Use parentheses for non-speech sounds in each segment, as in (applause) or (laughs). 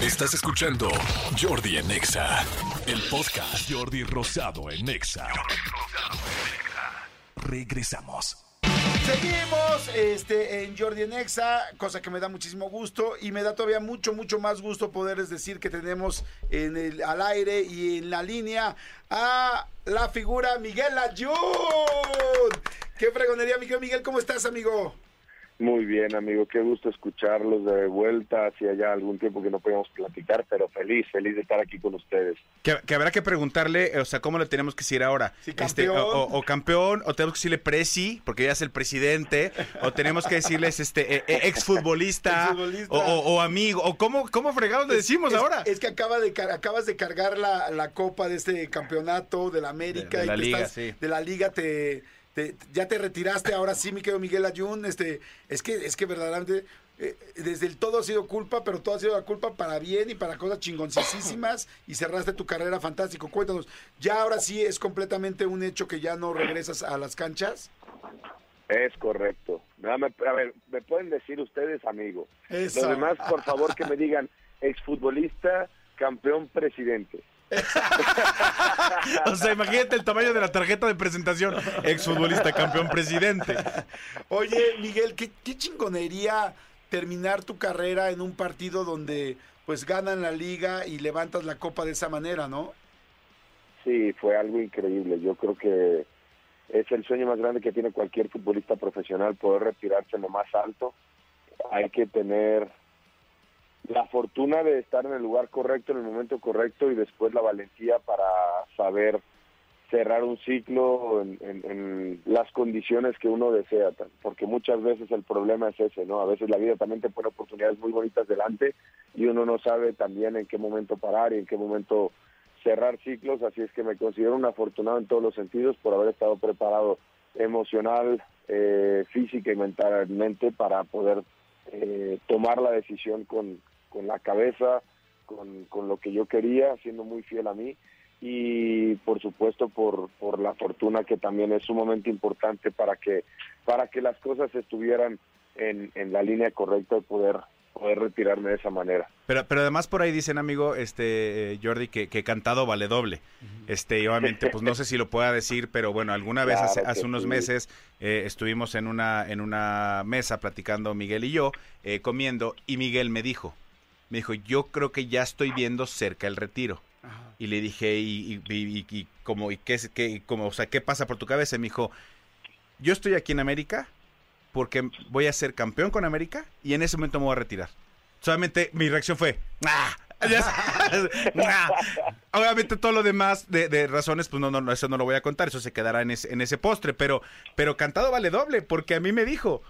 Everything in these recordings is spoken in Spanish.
Estás escuchando Jordi en Exa, el podcast Jordi Rosado en Exa. Regresamos. Seguimos este, en Jordi en Exa, cosa que me da muchísimo gusto y me da todavía mucho, mucho más gusto poderles decir que tenemos en el, al aire y en la línea a la figura Miguel Ayun. ¡Qué fregonería, Miguel! Miguel, ¿cómo estás, amigo? Muy bien, amigo, qué gusto escucharlos de vuelta. Hacía ya algún tiempo que no podíamos platicar, pero feliz, feliz de estar aquí con ustedes. Que, que habrá que preguntarle, o sea, ¿cómo le tenemos que decir ahora? Sí, Este, campeón. o, o- o campeón, o tenemos que decirle presi, porque ya es el presidente, o tenemos que decirles este eh, eh, exfutbolista, Exfutbolista. o, o- o amigo, o cómo, cómo fregados le decimos Es- ahora. Es que acaba de, car- acabas de cargar la, la copa de este campeonato de la América. De- de y la te liga, sí. De la liga te, te- ya te retiraste, ahora sí, mi querido Miguel Ayun. Este, es que, es que verdaderamente eh, desde el todo ha sido culpa, pero todo ha sido la culpa para bien y para cosas chingoncísimas y cerraste tu carrera fantástico. Cuéntanos, ya ahora sí es completamente un hecho que ya no regresas a las canchas. Es correcto. A ver, me pueden decir ustedes, amigo. Eso. Los demás, por favor, que me digan exfutbolista, campeón, presidente. (laughs) O sea, imagínate el tamaño de la tarjeta de presentación, exfutbolista, campeón, presidente. Oye, Miguel, ¿qué, qué chingonería terminar tu carrera en un partido donde pues ganan la liga y levantas la copa de esa manera, ¿no? Sí, fue algo increíble. Yo creo que es el sueño más grande que tiene cualquier futbolista profesional, poder retirarse en lo más alto. Hay que tener la fortuna de estar en el lugar correcto, en el momento correcto y después la valentía para saber cerrar un ciclo en, las condiciones que uno desea, porque muchas veces el problema es ese, ¿no? A veces la vida también te pone oportunidades muy bonitas delante y uno no sabe también en qué momento parar y en qué momento cerrar ciclos, así es que me considero un afortunado en todos los sentidos por haber estado preparado emocional, eh, física y mentalmente para poder eh, tomar la decisión con, con la cabeza, con, con lo que yo quería, siendo muy fiel a mí y por supuesto por, por la fortuna que también es sumamente importante para que para que las cosas estuvieran en, en la línea correcta de poder poder retirarme de esa manera. Pero, pero además por ahí dicen, amigo, este eh, Jordi, que, que cantado vale doble. Este, y obviamente, pues no sé si lo pueda decir, pero bueno, alguna vez hace, Claro hace unos sí. meses eh, estuvimos en una, en una mesa platicando Miguel y yo, eh, comiendo, y Miguel me dijo, me dijo, yo creo que ya estoy viendo cerca el retiro. Y le dije, ¿y, y, y, y qué, es- qué, y cómo, o sea, qué pasa por tu cabeza? Y me dijo, yo estoy aquí en América porque voy a ser campeón con América y en ese momento me voy a retirar. Solamente mi reacción fue, ¡ah! (laughs) ¡ah! Obviamente todo lo demás de, de razones, pues no, no, no, eso no lo voy a contar, eso se quedará en ese, en ese postre, pero, pero cantado vale doble, porque a mí me dijo,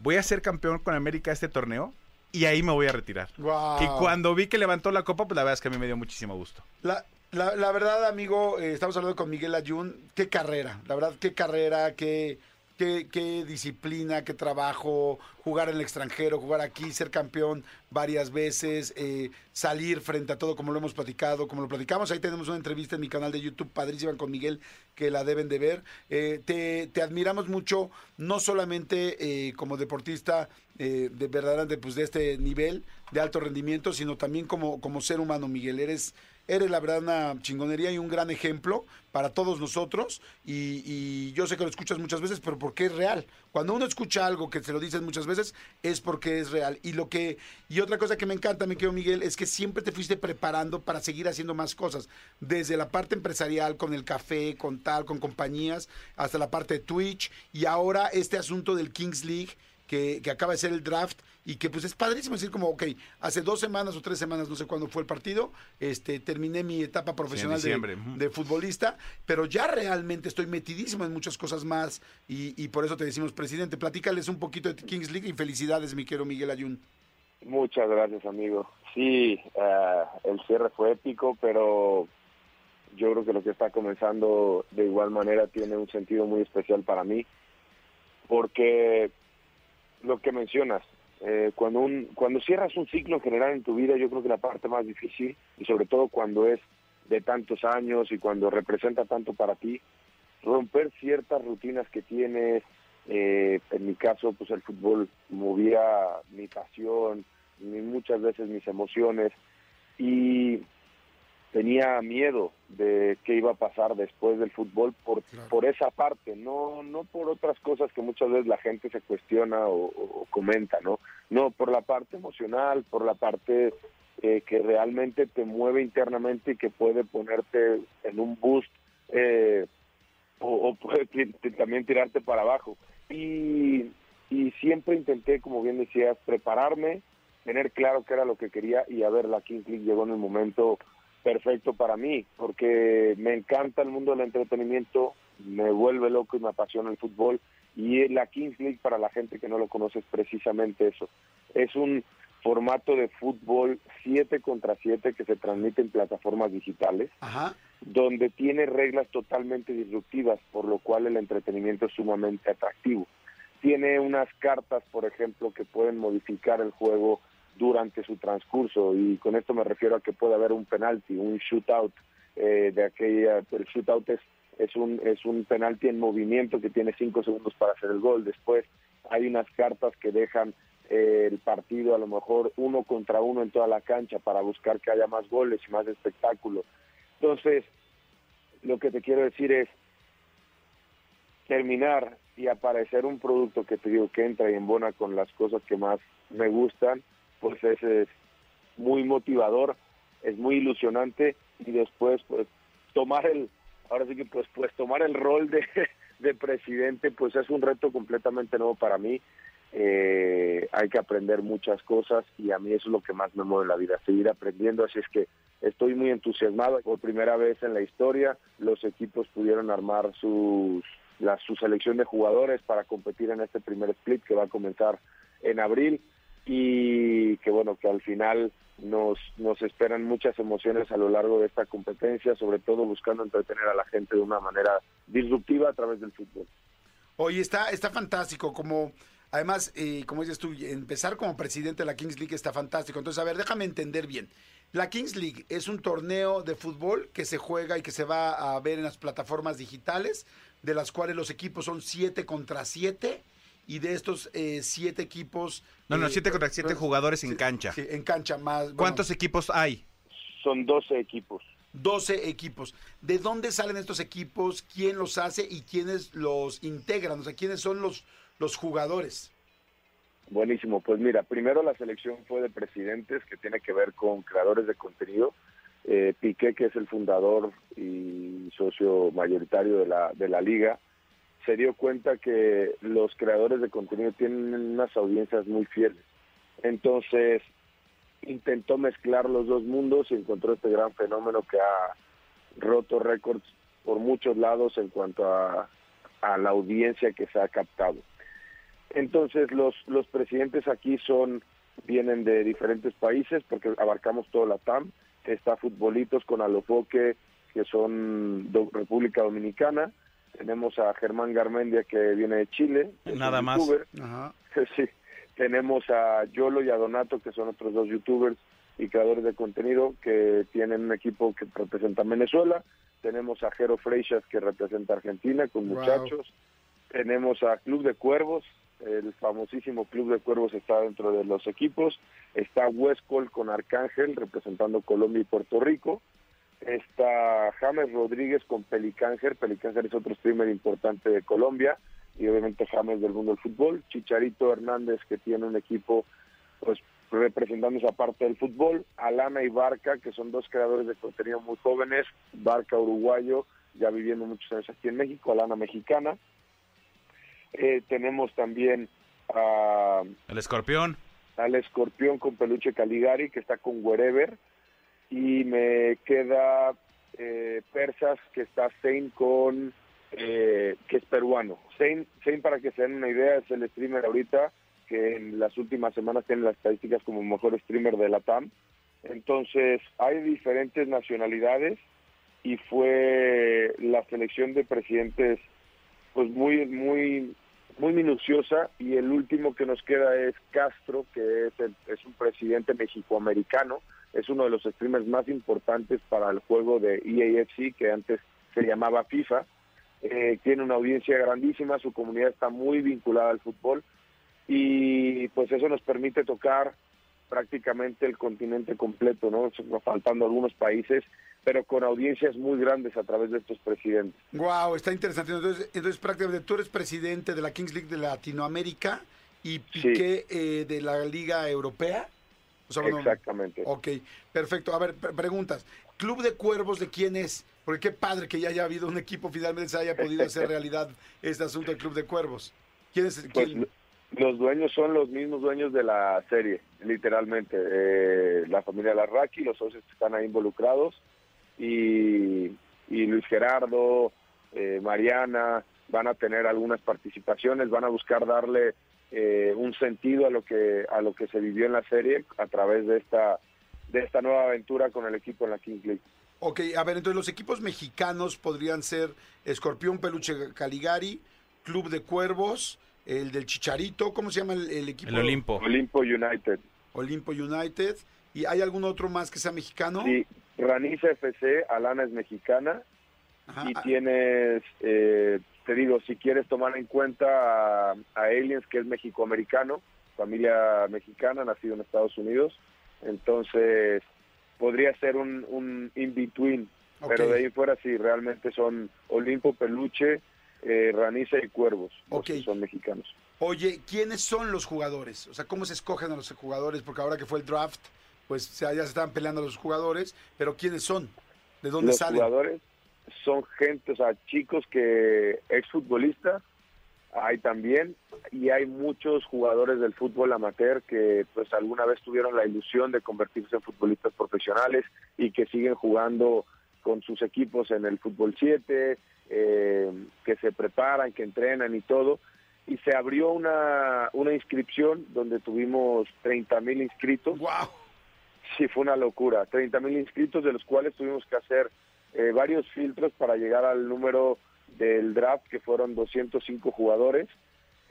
voy a ser campeón con América este torneo y ahí me voy a retirar. Y cuando vi que levantó la copa, pues la verdad es que a mí me dio muchísimo gusto. La, la, la verdad, amigo, eh, estamos hablando con Miguel Ayun. Qué carrera, la verdad, qué carrera, qué, qué, qué disciplina, qué trabajo, jugar en el extranjero, jugar aquí, ser campeón varias veces, eh, salir frente a todo, como lo hemos platicado, como lo platicamos. Ahí tenemos una entrevista en mi canal de YouTube padrísima con Miguel que la deben de ver. Eh, te, te admiramos mucho, no solamente eh, como deportista de verdaderamente pues, de este nivel de alto rendimiento, sino también como, como ser humano, Miguel. Eres, eres la verdad una chingonería y un gran ejemplo para todos nosotros. Y, yo sé que lo escuchas muchas veces, pero porque es real. Cuando uno escucha algo que se lo dicen muchas veces, es porque es real. Y lo que otra cosa que me encanta, mi querido Miguel, es que siempre te fuiste preparando para seguir haciendo más cosas. Desde la parte empresarial, con el café, con tal, con compañías, hasta la parte de Twitch. Y ahora este asunto del Kings League que, que acaba de ser el draft y que pues es padrísimo decir como, ok, hace dos semanas o tres semanas, no sé cuándo fue el partido, este, terminé mi etapa profesional de futbolista, pero ya realmente estoy metidísimo en muchas cosas más y, y por eso te decimos, presidente, platícales un poquito de Kings League y felicidades, mi querido Miguel Ayun. Muchas gracias, amigo. Sí, eh, el cierre fue épico, pero yo creo que lo que está comenzando de igual manera tiene un sentido muy especial para mí, porque lo que mencionas, eh, cuando un cuando cierras un ciclo en general en tu vida, yo creo que la parte más difícil y sobre todo cuando es de tantos años y cuando representa tanto para ti, romper ciertas rutinas que tienes. eh, en mi caso, pues el fútbol movía mi pasión, ni muchas veces mis emociones y tenía miedo de qué iba a pasar después del fútbol por, por esa parte, no, no por otras cosas que muchas veces la gente se cuestiona o, comenta, ¿no? No, por la parte emocional, por la parte eh, que realmente te mueve internamente y que puede ponerte en un boost eh, o, puede también tirarte para abajo. Y, y siempre intenté, como bien decías, prepararme, tener claro qué era lo que quería y a ver, la Kings League llegó en el momento perfecto para mí, porque me encanta el mundo del entretenimiento, me vuelve loco y me apasiona el fútbol y la Kings League para la gente que no lo conoce es precisamente eso. Es un formato de fútbol 7 contra 7 que se transmite en plataformas digitales, donde tiene reglas totalmente disruptivas, por lo cual el entretenimiento es sumamente atractivo. Tiene unas cartas, por ejemplo, que pueden modificar el juego durante su transcurso y con esto me refiero a que puede haber un penalti, un shootout eh, de aquella, el shootout es, es un es un penalti en movimiento que tiene cinco segundos para hacer el gol. Después hay unas cartas que dejan eh, el partido a lo mejor uno contra uno en toda la cancha para buscar que haya más goles y más espectáculo. Entonces, lo que te quiero decir es terminar y aparecer un producto que te digo que entra y embona con las cosas que más me gustan pues es, muy motivador, es muy ilusionante y después pues tomar el, ahora sí que pues pues tomar el rol de, (laughs) de presidente pues es un reto completamente nuevo para mí. Eh, hay que aprender muchas cosas y a mí eso es lo que más me mueve en la vida, seguir aprendiendo, así es que estoy muy entusiasmado. Por primera vez en la historia los equipos pudieron armar sus, la, su selección de jugadores para competir en este primer split que va a comenzar en abril y que bueno, que al final nos, nos esperan muchas emociones a lo largo de esta competencia, sobre todo buscando entretener a la gente de una manera disruptiva a través del fútbol. Oye, está, está fantástico, como además, eh, como dices tú, empezar como presidente de la Kings League está fantástico. Entonces, a ver, déjame entender bien. La Kings League es un torneo de fútbol que se juega y que se va a ver en las plataformas digitales, de las cuales los equipos son 7 contra 7 y de estos eh, siete equipos... No, no, siete contra siete jugadores en cancha. Sí, en cancha más... ¿Cuántos equipos hay? Son 12 equipos. 12 equipos. ¿De dónde salen estos equipos? ¿Quién los hace y quiénes los integran? O sea, ¿quiénes son los, los jugadores? Buenísimo, pues mira, primero la selección fue de presidentes que tiene que ver con creadores de contenido. Eh, Piqué, que es el fundador y socio mayoritario de la, de la liga, se dio cuenta que los creadores de contenido tienen unas audiencias muy fieles. Entonces intentó mezclar los dos mundos y encontró este gran fenómeno que ha roto récords por muchos lados en cuanto a, la audiencia que se ha captado. Entonces los, los presidentes aquí son vienen de diferentes países porque abarcamos toda la TAM. Está Futbolitos con Alofoque, que son República Dominicana tenemos a Germán Garmendia que viene de Chile. Nada más. (laughs) Sí. Tenemos a Yolo y a Donato que son otros dos youtubers y creadores de contenido que tienen un equipo que representa Venezuela. Tenemos a Jero Freixas que representa Argentina con muchachos. Tenemos a Club de Cuervos, el famosísimo Club de Cuervos está dentro de los equipos. Está Westcol con Arcángel representando Colombia y Puerto Rico. Está James Rodríguez con Pelicánger. Pelicánger es otro streamer importante de Colombia y obviamente James del mundo del fútbol. Chicharito Hernández que tiene un equipo pues representando esa parte del fútbol. Alana y Barca que son dos creadores de contenido muy jóvenes. Barca uruguayo ya viviendo muchos años aquí en México. Alana mexicana. Eh, tenemos también a... El escorpión. Al escorpión con peluche Caligari que está con Wherever y me queda eh, Persas, que está Zane con, eh, que es peruano. Zane, para que se den una idea, es el streamer ahorita que en las últimas semanas tiene las estadísticas como mejor streamer de la TAM. Entonces, hay diferentes nacionalidades y fue la selección de presidentes pues muy muy muy minuciosa y el último que nos queda es Castro que es es un presidente mexicoamericano es uno de los streamers más importantes para el juego de EAFC, que antes se llamaba FIFA. Eh, tiene una audiencia grandísima, su comunidad está muy vinculada al fútbol y pues eso nos permite tocar prácticamente el continente completo, ¿no? Faltando algunos países, pero con audiencias muy grandes a través de estos presidentes. Wow, está interesante. Entonces, entonces prácticamente tú eres presidente de la Kings League de Latinoamérica y Piqué eh, de la Liga Europea. Exactamente. ok, perfecto. A ver, preguntas. ¿Club de Cuervos de quién es? Porque qué padre que ya haya habido un equipo finalmente se haya podido hacer (laughs) realidad este asunto del Club de Cuervos. ¿Quién es? Pues, los dueños son los mismos dueños de la serie, literalmente. Eh, la familia Larraqui, los socios que están ahí involucrados y, Luis Gerardo, eh, Mariana, van a tener algunas participaciones, van a buscar darle eh, un sentido a lo que a lo que se vivió en la serie a través de esta de esta nueva aventura con el equipo en la Kings League. Ok, a ver, entonces los equipos mexicanos podrían ser Escorpión Peluche Caligari, Club de Cuervos, el del Chicharito, ¿cómo se llama el, equipo? El Olimpo. Olimpo United. Olimpo United. ¿Y hay algún otro más que sea mexicano? Sí, Raniza FC, Alana es mexicana. Y tienes, eh, te digo, si quieres tomar en cuenta a, Aliens, que es mexicoamericano, familia mexicana, nacido en Estados Unidos. Entonces, podría ser un, un in-between. Pero de ahí fuera sí, realmente son Olimpo, Peluche, eh, Raniza y Cuervos, que son mexicanos. Oye, ¿quiénes son los jugadores? O sea, ¿cómo se escogen a los jugadores? Porque ahora que fue el draft, pues ya se estaban peleando los jugadores, pero ¿quiénes son? ¿De dónde salen? Los jugadores son gente, o sea, chicos que exfutbolistas, hay también, y hay muchos jugadores del fútbol amateur que pues alguna vez tuvieron la ilusión de convertirse en futbolistas profesionales y que siguen jugando con sus equipos en el fútbol 7, eh, que se preparan, que entrenan y todo. Y se abrió una, una inscripción donde tuvimos 30 mil inscritos. ¡Wow! Sí, fue una locura. 30 mil inscritos, de los cuales tuvimos que hacer eh, varios filtros para llegar al número del draft, que fueron 205 jugadores.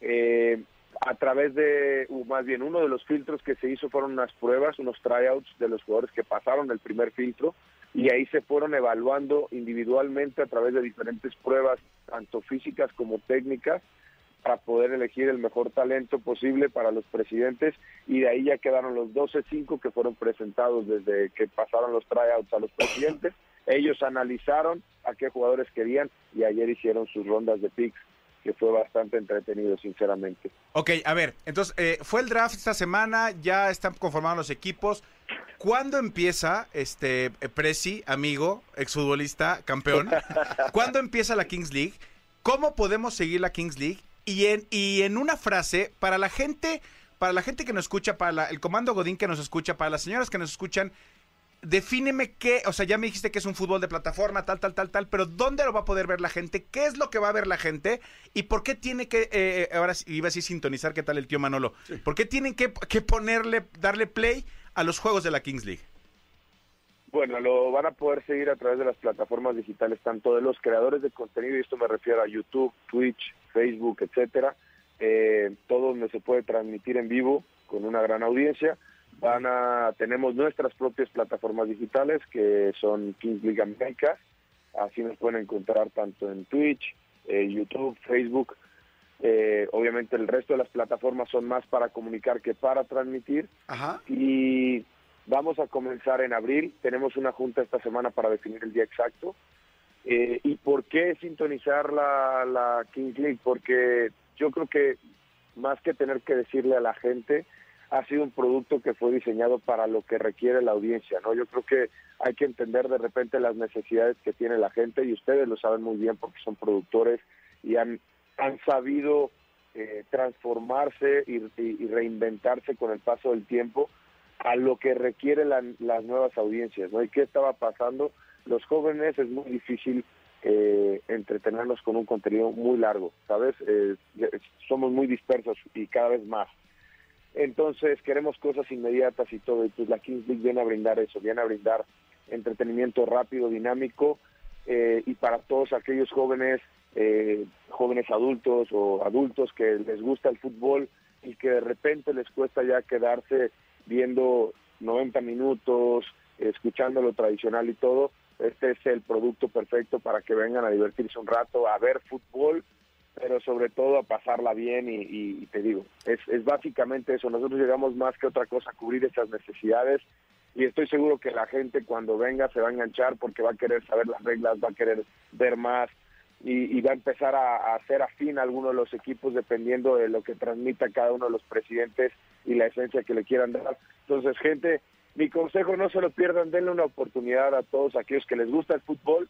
Eh, a través de, más bien, uno de los filtros que se hizo fueron unas pruebas, unos tryouts de los jugadores que pasaron el primer filtro y ahí se fueron evaluando individualmente a través de diferentes pruebas, tanto físicas como técnicas, para poder elegir el mejor talento posible para los presidentes y de ahí ya quedaron los 12-5 que fueron presentados desde que pasaron los tryouts a los presidentes. Ellos analizaron a qué jugadores querían y ayer hicieron sus rondas de picks que fue bastante entretenido, sinceramente. Ok, a ver, entonces eh, fue el draft esta semana, ya están conformados los equipos. ¿Cuándo empieza, este, Prezi, amigo, exfutbolista, campeón? (laughs) ¿Cuándo empieza la Kings League? ¿Cómo podemos seguir la Kings League? Y en, y en una frase, para la gente, para la gente que nos escucha, para el comando Godín que nos escucha, para las señoras que nos escuchan, defíneme qué, o sea, ya me dijiste que es un fútbol de plataforma, tal, tal, tal, tal, pero ¿dónde lo va a poder ver la gente? ¿Qué es lo que va a ver la gente? ¿Y por qué tiene que, eh, ahora iba a decir sintonizar, qué tal el tío Manolo? ¿Por qué tienen que, que ponerle, darle play a los juegos de la Kings League? Bueno, lo van a poder seguir a través de las plataformas digitales, tanto de los creadores de contenido, y esto me refiero a YouTube, Twitch, Facebook, etcétera, eh, todo donde se puede transmitir en vivo con una gran audiencia. Van a, tenemos nuestras propias plataformas digitales que son Kings League América, así nos pueden encontrar tanto en Twitch, eh, YouTube, Facebook. Eh, obviamente el resto de las plataformas son más para comunicar que para transmitir. Ajá. Y Vamos a comenzar en abril, tenemos una junta esta semana para definir el día exacto. Eh, ¿Y por qué sintonizar la, la King League? Porque yo creo que más que tener que decirle a la gente, ha sido un producto que fue diseñado para lo que requiere la audiencia, ¿no? Yo creo que hay que entender de repente las necesidades que tiene la gente y ustedes lo saben muy bien porque son productores y han, han sabido eh, transformarse y, reinventarse con el paso del tiempo a lo que requieren las nuevas audiencias, ¿no? ¿Y qué estaba pasando? Los jóvenes es muy difícil eh, entretenerlos con un contenido muy largo, ¿sabes? Eh, somos muy dispersos y cada vez más. Entonces queremos cosas inmediatas y todo, y pues la Kings League viene a brindar eso, viene a brindar entretenimiento rápido, dinámico, eh, y para todos aquellos jóvenes, eh, jóvenes adultos o adultos que les gusta el fútbol y que de repente les cuesta ya quedarse viendo 90 minutos, escuchando lo tradicional y todo, este es el producto perfecto para que vengan a divertirse un rato, a ver fútbol pero sobre todo a pasarla bien y, y te digo, es, es básicamente eso, nosotros llegamos más que otra cosa a cubrir esas necesidades y estoy seguro que la gente cuando venga se va a enganchar porque va a querer saber las reglas, va a querer ver más y, va a empezar a, hacer afín a alguno de los equipos dependiendo de lo que transmita cada uno de los presidentes y la esencia que le quieran dar. Entonces, gente, mi consejo no se lo pierdan, denle una oportunidad a todos aquellos que les gusta el fútbol,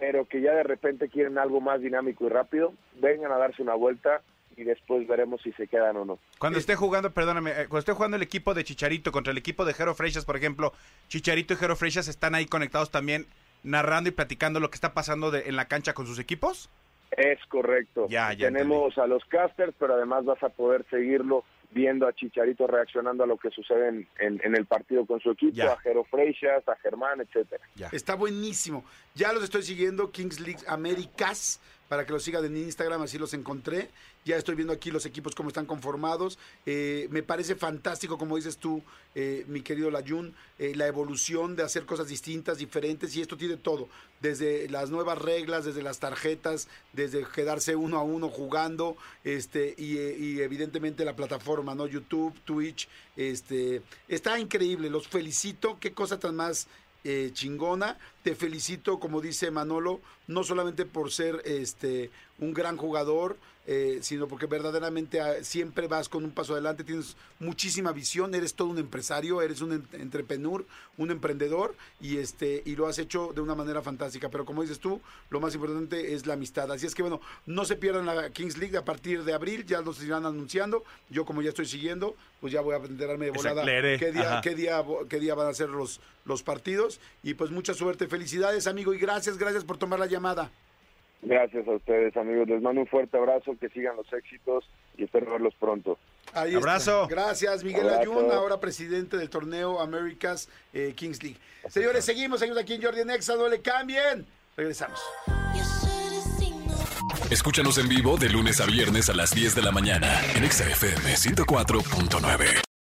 pero que ya de repente quieren algo más dinámico y rápido, vengan a darse una vuelta y después veremos si se quedan o no. Cuando esté jugando, perdóname, eh, cuando esté jugando el equipo de Chicharito contra el equipo de Jero Freixas, por ejemplo, Chicharito y Jero Freixas están ahí conectados también, narrando y platicando lo que está pasando en la cancha con sus equipos. Es correcto. Ya, ya Tenemos a los casters, pero además vas a poder seguirlo viendo a Chicharito reaccionando a lo que sucede en, en, el partido con su equipo, a Jero Freixas, a Germán, etcétera. Está buenísimo. Ya los estoy siguiendo, Kings League Américas para que los sigan en Instagram, así los encontré. Ya estoy viendo aquí los equipos cómo están conformados. Eh, me parece fantástico, como dices tú, eh, mi querido Layun, eh, la evolución de hacer cosas distintas, diferentes, y esto tiene todo, desde las nuevas reglas, desde las tarjetas, desde quedarse uno a uno jugando, este, y, y evidentemente la plataforma, ¿no? YouTube, Twitch, este, está increíble, los felicito, qué cosa tan más eh, chingona. Te felicito, como dice Manolo, no solamente por ser este un gran jugador, eh, sino porque verdaderamente ah, siempre vas con un paso adelante, tienes muchísima visión, eres todo un empresario, eres un entrepreneur, un emprendedor y este y lo has hecho de una manera fantástica. Pero como dices tú, lo más importante es la amistad. Así es que bueno, no se pierdan la Kings League a partir de abril, ya los irán anunciando. Yo como ya estoy siguiendo, pues ya voy a enterarme de volada qué día, qué día, qué día van a ser los, los partidos. Y pues mucha suerte, felicidades amigo y gracias, gracias por tomar la llamada. Gracias a ustedes, amigos. Les mando un fuerte abrazo, que sigan los éxitos y espero verlos pronto. abrazo. Gracias, Miguel Ayun, ahora presidente del torneo Americas eh, Kings League. Señores, seguimos, seguimos aquí en Jordi Nexa, no le cambien. Regresamos. Escúchanos en vivo de lunes a viernes a las 10 de la mañana en XFM 104.9.